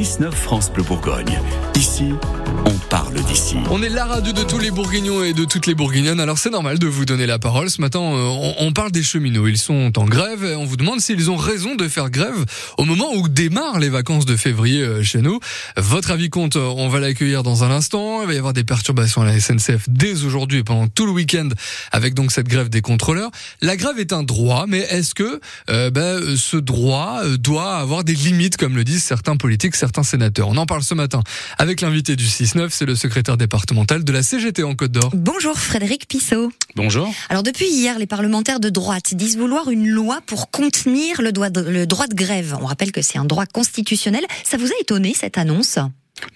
6-9 France Bleu Bourgogne. Ici, on parle d'ici. On est la radio de tous les Bourguignons et de toutes les Bourguignonnes, alors c'est normal de vous donner la parole. Ce matin, euh, on, parle des cheminots. Ils sont en grève et on vous demande s'ils ont raison de faire grève au moment où démarrent les vacances de février euh, chez nous. Votre avis compte, euh, on va l'accueillir dans un instant. Il va y avoir des perturbations à la SNCF dès aujourd'hui et pendant tout le week-end avec donc cette grève des contrôleurs. La grève est un droit, mais est-ce que ben, ce droit doit avoir des limites, comme le disent certains politiques, certains sénateurs On en parle ce matin avec l'invité du 6-9, c'est le secrétaire départemental de la CGT en Côte d'Or. Bonjour Frédéric Pissot. Bonjour. Alors depuis hier, les parlementaires de droite disent vouloir une loi pour contenir le droit de, le droit de grève. On rappelle que c'est un droit constitutionnel. Ça vous a étonné cette annonce?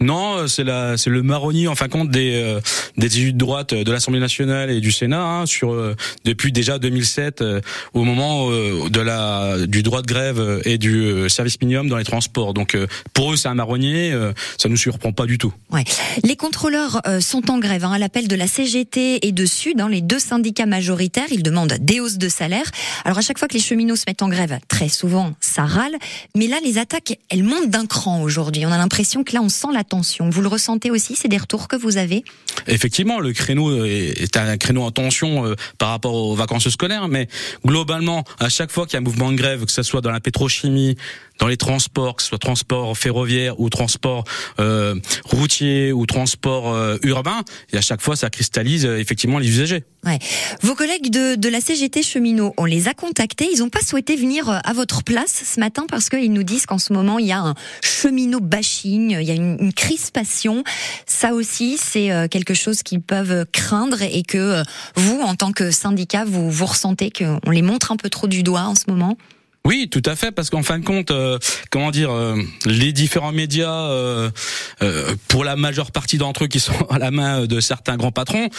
Non, euh, c'est la, c'est le marronnier en fin de compte des euh, des élus de droite de l'Assemblée nationale et du Sénat hein, sur euh, depuis déjà 2007 au moment de la du droit de grève et du service minimum dans les transports. Donc pour eux c'est un marronnier, ça nous surprend pas du tout. Ouais. Les contrôleurs sont en grève hein, à l'appel de la CGT et de Sud, hein, les deux syndicats majoritaires. Ils demandent des hausses de salaire. Alors à chaque fois que les cheminots se mettent en grève, très souvent ça râle, mais là les attaques elles montent d'un cran aujourd'hui. On a l'impression que là on sent la tension. Vous le ressentez aussi C'est des retours que vous avez Effectivement, le créneau est un créneau en tension euh, par rapport aux vacances scolaires, mais globalement, à chaque fois qu'il y a un mouvement de grève, que ce soit dans la pétrochimie, dans les transports, que ce soit transport ferroviaire ou transport euh, routier ou transport euh, urbain, et à chaque fois ça cristallise euh, effectivement les usagers. Ouais. Vos collègues de, de la CGT cheminots, on les a contactés, ils n'ont pas souhaité venir à votre place ce matin parce qu'ils nous disent qu'en ce moment il y a un cheminot bashing, il y a une, crispation. Ça aussi c'est quelque chose qu'ils peuvent craindre et que vous, en tant que syndicat, vous, vous ressentez qu'on les montre un peu trop du doigt en ce moment oui, tout à fait, parce qu'en fin de compte, euh, comment dire, euh, les différents médias, euh, pour la majeure partie d'entre eux qui sont à la main de certains grands patrons,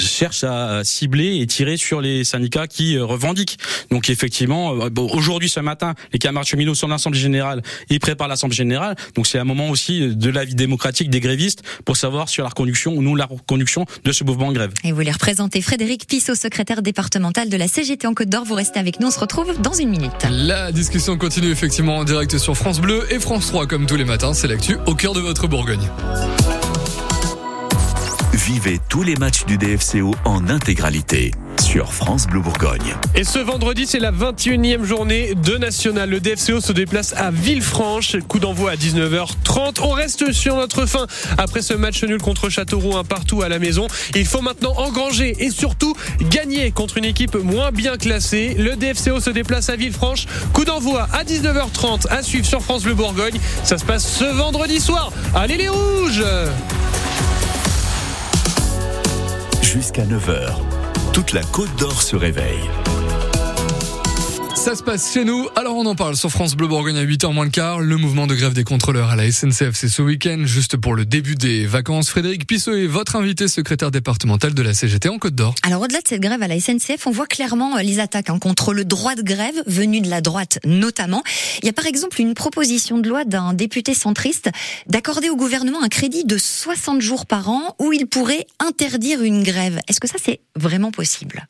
cherchent à cibler et tirer sur les syndicats qui revendiquent. Donc effectivement, aujourd'hui, ce matin, les camarades cheminots sont en assemblée générale, ils préparent l'assemblée générale. Donc c'est un moment aussi de la vie démocratique des grévistes pour savoir sur la reconduction ou non la reconduction de ce mouvement de grève. Et vous les représentez, Frédéric Pissot, secrétaire départemental de la CGT en Côte d'Or. Vous restez avec nous, on se retrouve dans une minute. La discussion continue effectivement en direct sur France Bleu et France 3 comme tous les matins. C'est l'actu au cœur de votre Bourgogne. Vivez tous les matchs du DFCO en intégralité sur France Bleu Bourgogne. Et ce vendredi, c'est la 21e journée de National. Le DFCO se déplace à Villefranche. Coup d'envoi à 19h30. On reste sur notre fin après ce match nul contre Châteauroux, un partout à la maison. Il faut maintenant engranger et surtout gagner contre une équipe moins bien classée. Le DFCO se déplace à Villefranche. Coup d'envoi à 19h30 à suivre sur France Bleu Bourgogne. Ça se passe ce vendredi soir. Allez les rouges Jusqu'à 9h toute la Côte d'Or se réveille. Ça se passe chez nous, alors on en parle sur France Bleu Bourgogne à 8h moins le quart. Le mouvement de grève des contrôleurs à la SNCF, c'est ce week-end, juste pour le début des vacances. Frédéric Pissot est votre invité secrétaire départemental de la CGT en Côte d'Or. Alors au-delà de cette grève à la SNCF, on voit clairement euh, les attaques hein, contre le droit de grève, venu de la droite notamment. Il y a par exemple une proposition de loi d'un député centriste d'accorder au gouvernement un crédit de 60 jours par an où il pourrait interdire une grève. Est-ce que ça c'est vraiment possible?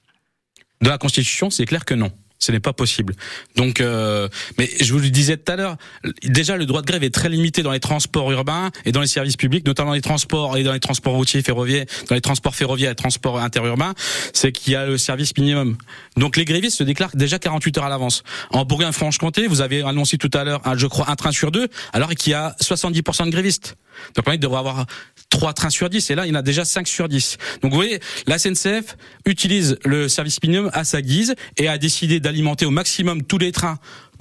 Dans la Constitution, c'est clair que non ce n'est pas possible. Donc, euh, mais je vous le disais tout à l'heure, déjà le droit de grève est très limité dans les transports urbains et dans les services publics, notamment les transports et dans les transports routiers, ferroviaires, dans les transports ferroviaires et transports interurbains, c'est qu'il y a le service minimum. Donc les grévistes se déclarent déjà 48 heures à l'avance. En Bourgogne-Franche-Comté, vous avez annoncé tout à l'heure, je crois, un train sur deux, alors qu'il y a 70% de grévistes. Donc on devrait avoir 3 trains sur 10 et là il y en a déjà 5 sur 10. Donc vous voyez, la SNCF utilise le service minimum à sa guise et a décidé d'alimenter au maximum tous les trains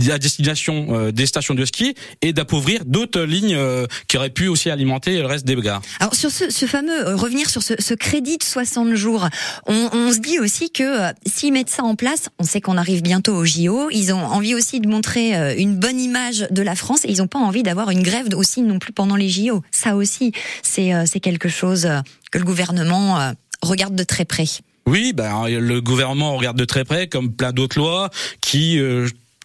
à destination euh, des stations de ski et d'appauvrir d'autres lignes euh, qui auraient pu aussi alimenter le reste des gares. Alors sur ce, ce fameux euh, revenir sur ce, ce, crédit de 60 jours, on, on se dit aussi que s'ils mettent ça en place, on sait qu'on arrive bientôt au JO, ils ont envie aussi de montrer une bonne image de la France et ils n'ont pas envie d'avoir une grève aussi non plus pendant les JO. Ça aussi, c'est c'est quelque chose que le gouvernement regarde de très près. Oui, ben, le gouvernement regarde de très près, comme plein d'autres lois qui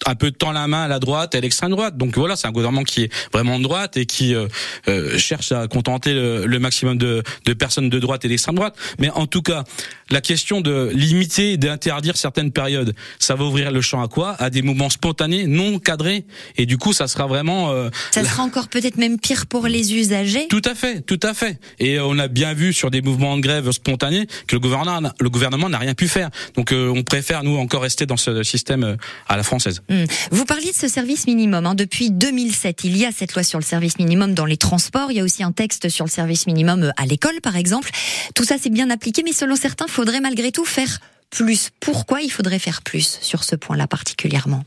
un peu tend la main à la droite et à l'extrême droite. Donc voilà, c'est un gouvernement qui est vraiment de droite et qui euh, euh, cherche à contenter le, maximum de, de, personnes de droite et d'extrême droite. Mais en tout cas, la question de limiter et d'interdire certaines périodes, ça va ouvrir le champ à quoi? À des mouvements spontanés, non cadrés. Et du coup, ça sera vraiment... Euh, ça sera encore peut-être même pire pour les usagers Tout à fait, tout à fait. Et on a bien vu sur des mouvements de grève spontanés que le gouvernement, le gouvernement n'a rien pu faire. Donc on préfère, nous, encore rester dans ce système à la française. Hmm. Vous parliez de ce service minimum. Hein. Depuis 2007, il y a cette loi sur le service minimum dans les transports. Il y a aussi un texte sur le service minimum euh, à l'école, par exemple. Tout ça, c'est bien appliqué, mais selon certains, faudrait malgré tout faire plus. Pourquoi il faudrait faire plus sur ce point-là particulièrement?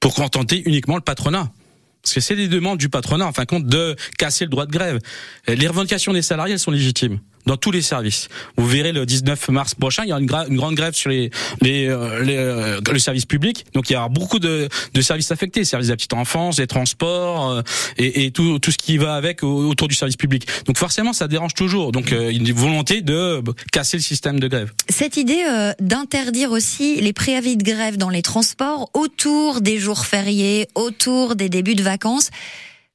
Pour contenter uniquement le patronat. Parce que c'est des demandes du patronat, en fin de compte, de casser le droit de grève. Les revendications des salariés, elles sont légitimes dans tous les services. Vous verrez le 19 mars prochain, il y aura une, grande grève sur les, euh, les euh, le service public. Donc il y aura beaucoup de, de services affectés, services de la petite enfance, les transports euh, et, et, tout, tout ce qui va avec autour du service public. Donc forcément, ça dérange toujours. Donc une volonté de casser le système de grève. Cette idée d'interdire aussi les préavis de grève dans les transports autour des jours fériés, autour des débuts de vacances,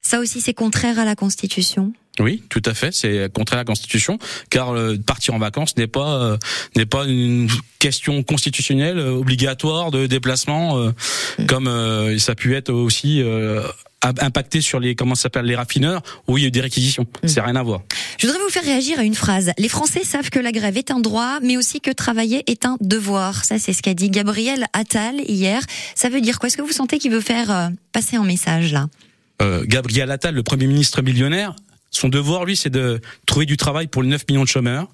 ça aussi c'est contraire à la Constitution? Oui, tout à fait. C'est contraire à la Constitution, car euh, partir en vacances n'est pas euh, n'est pas une question constitutionnelle euh, obligatoire de déplacement, mm. comme ça a pu être aussi impacté sur les comment s'appelle les raffineurs où il y a eu des réquisitions. Mm. C'est rien à voir. Je voudrais vous faire réagir à une phrase. Les Français savent que la grève est un droit, mais aussi que travailler est un devoir. Ça, c'est ce qu'a dit Gabriel Attal hier. Ça veut dire quoi? Est-ce que vous sentez qu'il veut faire passer un message là? Gabriel Attal, le Premier ministre millionnaire, son devoir, lui, c'est de trouver du travail pour les 9 millions de chômeurs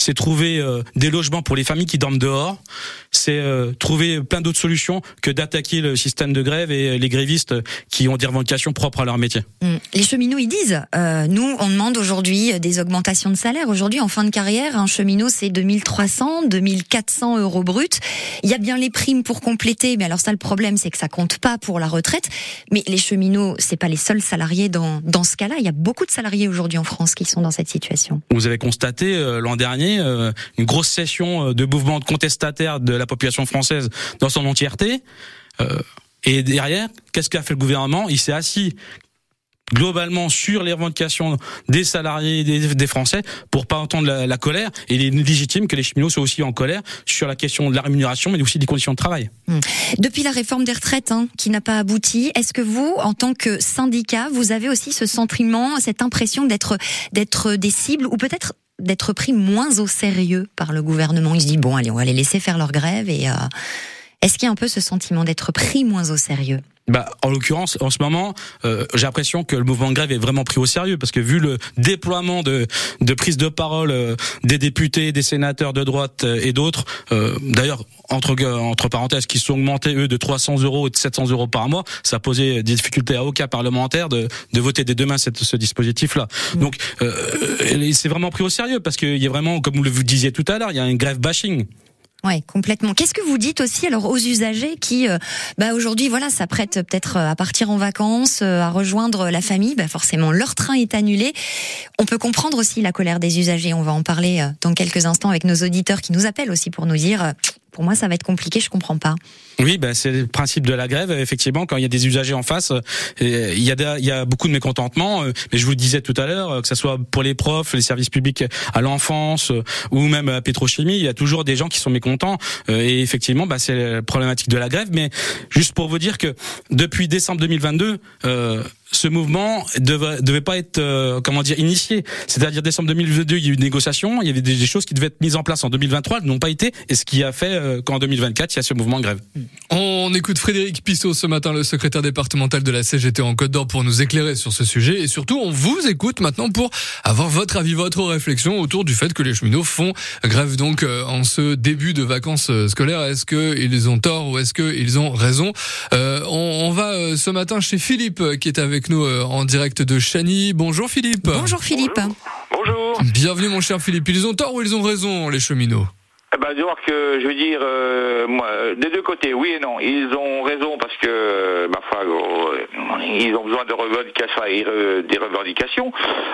c'est trouver euh, des logements pour les familles qui dorment dehors, c'est euh, trouver plein d'autres solutions que d'attaquer le système de grève et les grévistes qui ont des revendications propres à leur métier. Mmh. Les cheminots, ils disent, euh, nous, on demande aujourd'hui des augmentations de salaire. Aujourd'hui, en fin de carrière, un cheminot, c'est 2300, 2400 euros bruts. Il y a bien les primes pour compléter, mais alors ça, le problème, c'est que ça compte pas pour la retraite. Mais les cheminots, c'est pas les seuls salariés dans, dans ce cas-là. Il y a beaucoup de salariés aujourd'hui en France qui sont dans cette situation. Vous avez constaté l'an dernier euh, une grosse session euh, de mouvements de contestataires de la population française dans son entièreté. Euh, et derrière, qu'est-ce qu'a fait le gouvernement? Il s'est assis globalement sur les revendications des salariés des, des Français pour pas entendre la, colère. Il est légitime que les cheminots soient aussi en colère sur la question de la rémunération, mais aussi des conditions de travail. Hmm. Depuis la réforme des retraites hein, qui n'a pas abouti, est-ce que vous, en tant que syndicat, vous avez aussi ce sentiment, cette impression d'être d'être des cibles ou peut-être d'être pris moins au sérieux par le gouvernement. Il se dit bon, allez, on va les laisser faire leur grève. Et euh, est-ce qu'il y a un peu ce sentiment d'être pris moins au sérieux? Bah, en l'occurrence, en ce moment, euh, j'ai l'impression que le mouvement de grève est vraiment pris au sérieux parce que vu le déploiement de, de prise de parole euh, des députés, des sénateurs de droite et d'autres, d'ailleurs entre entre parenthèses, qui sont augmentés eux de 300 euros et de 700 euros par mois, ça posait des difficultés à aucun parlementaire de, de voter dès demain cette, ce dispositif-là. Mmh. Donc euh, c'est vraiment pris au sérieux parce qu'il y a vraiment, comme vous le disiez tout à l'heure, il y a un grève bashing. Ouais, complètement. Qu'est-ce que vous dites aussi alors aux usagers qui, euh, bah aujourd'hui, voilà, s'apprêtent peut-être à partir en vacances, euh, à rejoindre la famille? Bah forcément, leur train est annulé. On peut comprendre aussi la colère des usagers. On va en parler euh, dans quelques instants avec nos auditeurs qui nous appellent aussi pour nous dire pour moi, ça va être compliqué, je comprends pas. Oui, ben c'est le principe de la grève. Effectivement, quand il y a des usagers en face, euh, il y a, beaucoup de mécontentement. Euh, mais je vous le disais tout à l'heure, euh, que ce soit pour les profs, les services publics à l'enfance ou même à Pétrochimie, il y a toujours des gens qui sont mécontents. Et effectivement, ben, c'est la problématique de la grève. Mais juste pour vous dire que depuis décembre 2022, ce mouvement devait, devait pas être euh, comment dire initié. C'est-à-dire décembre 2022, il y a eu une négociation, il y avait des, choses qui devaient être mises en place en 2023, elles n'ont pas été, et ce qui a fait euh, qu'en 2024, il y a ce mouvement grève. On écoute Frédéric Pissot ce matin, le secrétaire départemental de la CGT en Côte d'Or, pour nous éclairer sur ce sujet, et surtout, on vous écoute maintenant pour avoir votre avis, votre réflexion autour du fait que les cheminots font grève donc euh, en ce début de vacances scolaires. Est-ce qu'ils ont tort ou est-ce qu'ils ont raison? On, on, va ce matin chez Philippe qui est avec nous euh, en direct de Chani. Bonjour Philippe. Bonjour Philippe. Bonjour. Bienvenue mon cher Philippe. Ils ont tort ou ils ont raison les cheminots? Ben, de voir que, je veux dire, euh, moi, des deux côtés, oui et non. Ils ont raison parce que, ma foi, euh, ils ont besoin de revendications, euh, des revendications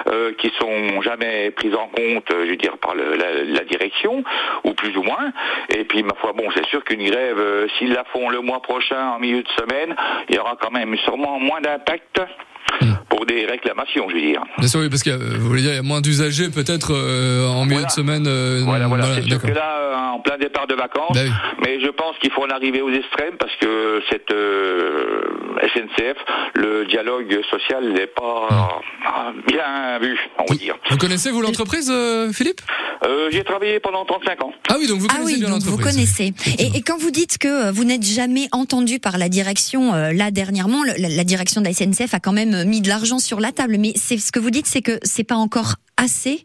euh, qui sont jamais prises en compte, je veux dire, par la, direction, ou plus ou moins. Et puis, ma foi, bon, c'est sûr qu'une grève, euh, s'ils la font le mois prochain, en milieu de semaine, il y aura quand même sûrement moins d'impact pour des réclamations, je veux dire. Bien sûr, oui, parce que euh, vous voulez dire, il y a moins d'usagers peut-être euh, en milieu Voilà. de semaine. euh, Voilà, voilà. voilà, c'est que là, euh, en plein départ de vacances, Bah oui. mais je pense qu'il faut en arriver aux extrêmes parce que cette euh, SNCF, le dialogue social n'est pas euh, bien vu, on va dire. Vous connaissez vous l'entreprise, Philippe? Euh, J'ai travaillé pendant 35 ans. Ah oui, donc vous Ah connaissez oui, bien donc vous l'entreprise. connaissez. Et, et quand vous dites que vous n'êtes jamais entendu par la direction, euh, là dernièrement, le- la, la direction de la SNCF a quand même mis de l'argent sur la table. Mais c'est ce que vous dites, c'est que c'est pas encore assez.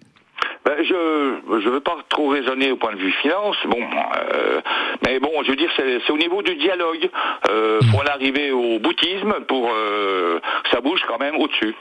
Ben, je je veux pas trop raisonner au point de vue finance, bon, euh, mais bon, je veux dire, c'est c'est au niveau du dialogue. Euh, faut en arriver au boutisme pour euh, que ça bouge quand même au-dessus.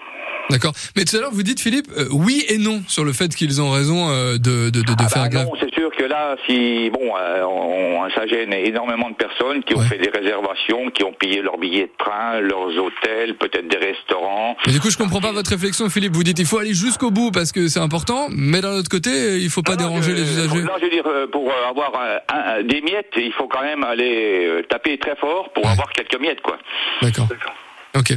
D'accord. Mais tout à l'heure, vous dites, Philippe, euh, oui et non sur le fait qu'ils ont raison euh, de, de, de, de Ah faire bah non, c'est sûr que là, si bon, euh, on- ça gêne énormément de personnes qui ont Ouais. fait des réservations, qui ont payé leurs billets de train, leurs hôtels, peut-être des restaurants. Mais du coup, je comprends pas votre réflexion, Philippe. Vous dites, il faut aller jusqu'au bout parce que c'est important, mais d'un autre côté, il faut pas Non, non, déranger je- les usagers. Non, je veux dire, pour avoir un- un- des miettes, il faut quand même aller taper très fort pour Ouais. avoir quelques miettes, quoi. D'accord. Ok.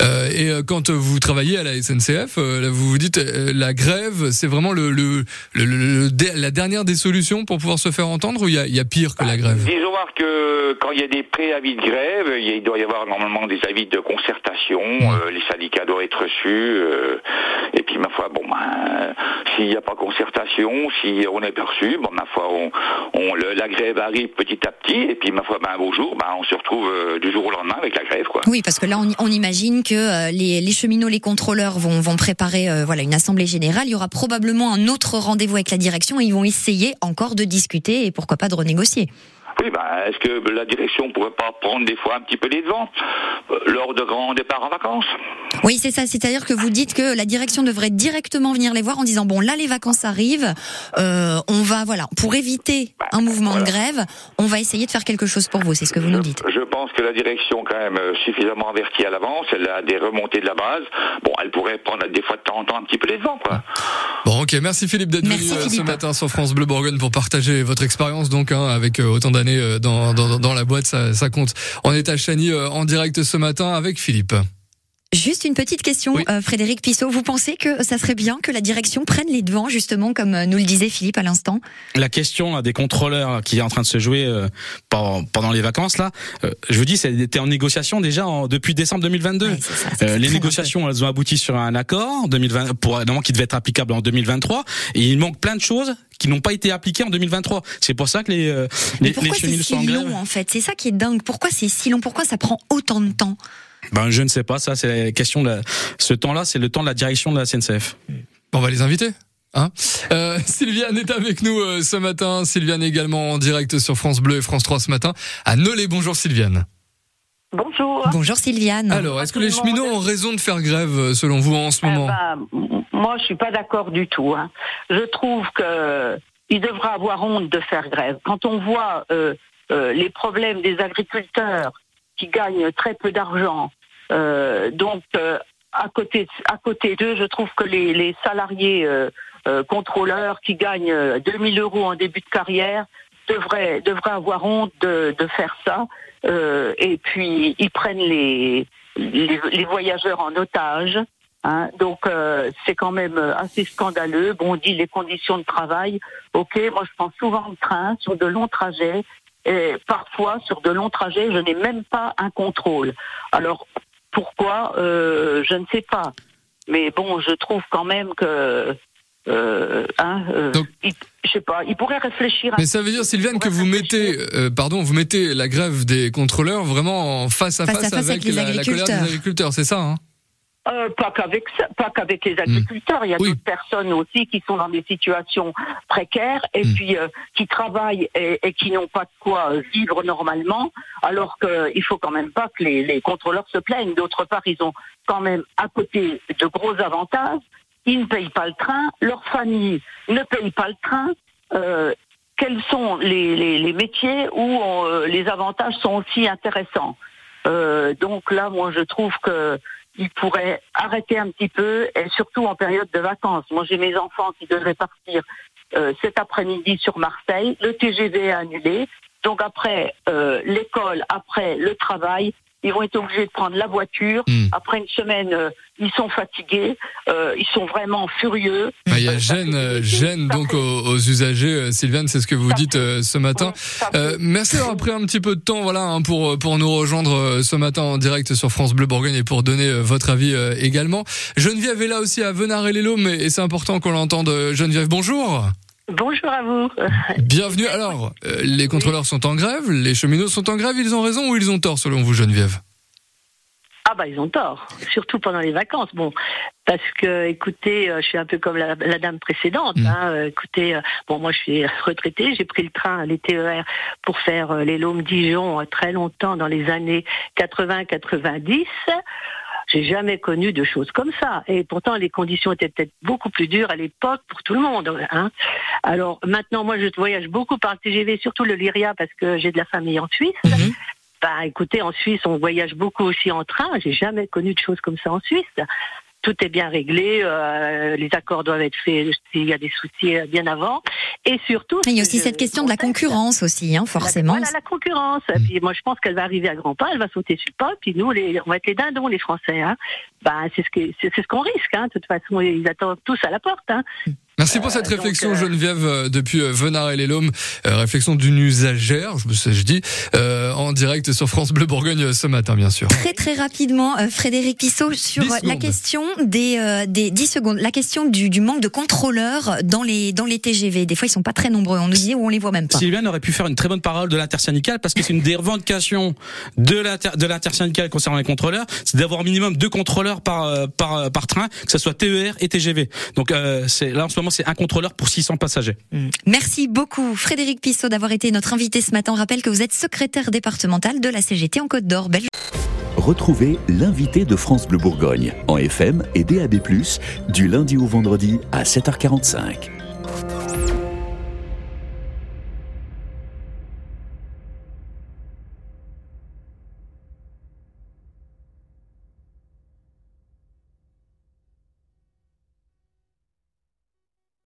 Euh, et euh, quand vous travaillez à la SNCF, euh, là, vous vous dites euh, la grève, c'est vraiment le, le, le- le- le- dé- la dernière des solutions pour pouvoir se faire entendre ou il y a, y a pire que la grève? Disons voir que quand il y a des préavis de grève, il doit y avoir normalement des avis de concertation, euh, les syndicats doivent être reçus, euh, et puis ma foi, bon, ben, s'il n'y a pas concertation, si on est perçu, bon, ma foi, on, on- le- la grève arrive petit à petit, et puis ma foi, ben, un beau jour, ben, on se retrouve euh, du jour au lendemain avec la grève, quoi. Oui, parce que là, on, on imagine que euh, les, cheminots, les contrôleurs vont, préparer euh, voilà une assemblée générale. Il y aura probablement un autre rendez-vous avec la direction et ils vont essayer encore de discuter et pourquoi pas de renégocier. Oui, ben, est-ce que la direction pourrait pas prendre des fois un petit peu les devants euh, lors de grands départs en vacances? Oui, c'est ça. C'est-à-dire que vous dites que la direction devrait directement venir les voir en disant bon là les vacances arrivent, euh, on va voilà pour éviter un mouvement de grève, on va essayer de faire quelque chose pour vous. C'est ce que vous nous dites. Je pense que la direction, quand même, euh, suffisamment avertie à l'avance, elle a des remontées de la base. Bon, elle pourrait prendre des fois de temps en temps un petit peu les devants, quoi. Bon, ok, merci Philippe d'être venu euh, ce matin sur France Bleu Bourgogne pour partager votre expérience donc hein, avec euh, autant d'années dans, dans, dans la boîte, ça, ça compte. On est à Chani euh, en direct ce matin avec Philippe. Juste une petite question, Oui. euh, Frédéric Pissot. Vous pensez que ça serait bien que la direction prenne les devants, justement, comme euh, nous le disait Philippe à l'instant? La question là, des contrôleurs qui est en train de se jouer euh, pendant, les vacances là, euh, je vous dis, c'était en négociation déjà en- depuis décembre 2022. Ouais, c'est ça, c'est Euh, que ça les négociations, elles ont abouti sur un accord 2020 pour évidemment qui devait être applicable en 2023 et il manque plein de choses qui n'ont pas été appliquées en 2023. C'est pour ça que les euh, Mais les, les pourquoi c'est cheminots si sont grève. long, en fait? C'est ça qui est dingue. Pourquoi c'est si long? Pourquoi ça prend autant de temps? Ben je ne sais pas, ça c'est la question de la- ce temps-là, c'est le temps de la direction de la SNCF. On va les inviter. Hein euh, Sylviane est avec nous euh, ce matin. Sylviane également en direct sur France Bleu et France 3 ce matin à Nolay. Bonjour Sylviane. Bonjour. Bonjour Sylviane. Alors, est-ce que les cheminots ont raison de faire grève euh, selon vous en ce Eh moment ben, moi, je suis pas d'accord du tout. hein. Je trouve que il devra avoir honte de faire grève. Quand on voit euh, euh, les problèmes des agriculteurs qui gagnent très peu d'argent, euh, donc euh, à côté à côté d'eux, je trouve que les, les salariés euh, euh, contrôleurs qui gagnent euh, 2000 euros en début de carrière devraient devraient avoir honte de, de faire ça. Euh, et puis ils prennent les, les, les voyageurs en otage. Hein, donc euh, c'est quand même euh, assez scandaleux. Bon, on dit les conditions de travail. Ok, moi je prends souvent le train sur de longs trajets. Et parfois sur de longs trajets, je n'ai même pas un contrôle. Alors pourquoi euh, Je ne sais pas. Mais bon, je trouve quand même que euh, hein, euh, Donc- il- je sais pas. Il pourrait réfléchir. un Mais ça veut dire, Sylviane, que vous mettez, euh, pardon, vous mettez la grève des contrôleurs vraiment en face à Face face, à face avec les la, la colère des agriculteurs. agriculteurs, c'est ça hein? Euh, pas qu'avec pas qu'avec les agriculteurs. Il y a Hmm. Oui. d'autres personnes aussi qui sont dans des situations précaires et Hmm. puis euh, qui travaillent et, et qui n'ont pas de quoi euh, vivre normalement. Alors qu'il faut quand même pas que les, les contrôleurs se plaignent. D'autre part, ils ont quand même à côté de gros avantages. Ils ne payent pas le train, leur famille ne paye pas le train. Euh, quels sont les, les, les métiers où euh, les avantages sont aussi intéressants? Euh, donc là, moi, je trouve que il pourrait arrêter un petit peu, et surtout en période de vacances. Moi, j'ai mes enfants qui devraient partir euh, cet après-midi sur Marseille. Le TGV est annulé. Donc après euh, l'école, après le travail, ils vont être obligés de prendre la voiture. Hmm. Après une semaine, euh, ils sont fatigués, euh, ils sont vraiment furieux. Bah, Il y a Euh, gêne, euh, gêne ça donc fait- aux, aux usagers. Euh, Sylviane, c'est ce que vous Ça dites fait- euh, ce matin. Euh, merci d'avoir pris un petit peu de temps, voilà, hein, pour pour nous rejoindre euh, ce matin en direct sur France Bleu Bourgogne et pour donner euh, votre avis euh, également. Geneviève est là aussi à Venard et les Laumes et c'est important qu'on l'entende. Geneviève, bonjour. Bonjour à vous. Bienvenue. Alors, euh, les contrôleurs sont en grève, les cheminots sont en grève. Ils ont raison ou ils ont tort selon vous, Geneviève? Ah bah ils ont tort, surtout pendant les vacances. Bon, parce que écoutez, euh, je suis un peu comme la, la dame précédente. Mm. Hein, euh, écoutez, euh, bon moi je suis retraitée, j'ai pris le train, les TER pour faire les Laumes Dijon euh, très longtemps dans les années 80-90. J'ai jamais connu de choses comme ça. Et pourtant, les conditions étaient peut-être beaucoup plus dures à l'époque pour tout le monde. Hein. Alors maintenant, moi, je voyage beaucoup par le TGV, surtout le Lyria, parce que j'ai de la famille en Suisse. Mhm. Bah, écoutez, en Suisse, on voyage beaucoup aussi en train. J'ai jamais connu de choses comme ça en Suisse. Tout est bien réglé, euh, les accords doivent être faits s'il y a des soucis euh, bien avant. Et surtout, Il y a aussi cette question de la concurrence aussi, hein, forcément. Voilà la concurrence. Et Puis moi, je pense qu'elle va arriver à grands pas. Elle va sauter sur le pas. Puis nous, les, on va être les dindons, les Français. Hein. Bah, c'est ce que c'est c'est ce qu'on risque. Hein. De toute façon, ils attendent tous à la porte. Hein. Merci pour cette donc, réflexion, euh, Geneviève, euh, depuis euh, Venard et les. Euh, réflexion d'une usagère, je me sais, je dis, euh, en direct sur France Bleu Bourgogne euh, ce matin, bien sûr. Très très rapidement, euh, Frédéric Pissot, sur 10 euh, la question des, euh, des 10 secondes, la question du, du manque de contrôleurs dans les, dans les TGV. Des fois, ils sont pas très nombreux. On nous dit où on les voit même pas. Sylviane aurait pu faire une très bonne parole de l'intersyndicale parce que c'est une des revendications de l'inter, de l'intersyndicale concernant les contrôleurs, c'est d'avoir minimum deux contrôleurs par euh, par euh, par train, que ce soit TER et TGV. Donc euh, c'est là en ce moment c'est un contrôleur pour 600 passagers. Mm. Merci beaucoup, Frédéric Pissot, d'avoir été notre invité ce matin. On rappelle que vous êtes secrétaire départemental de la CGT en Côte d'Or. Belle Retrouvez l'invité de France Bleu Bourgogne en FM et DAB+, du lundi au vendredi à 7h45.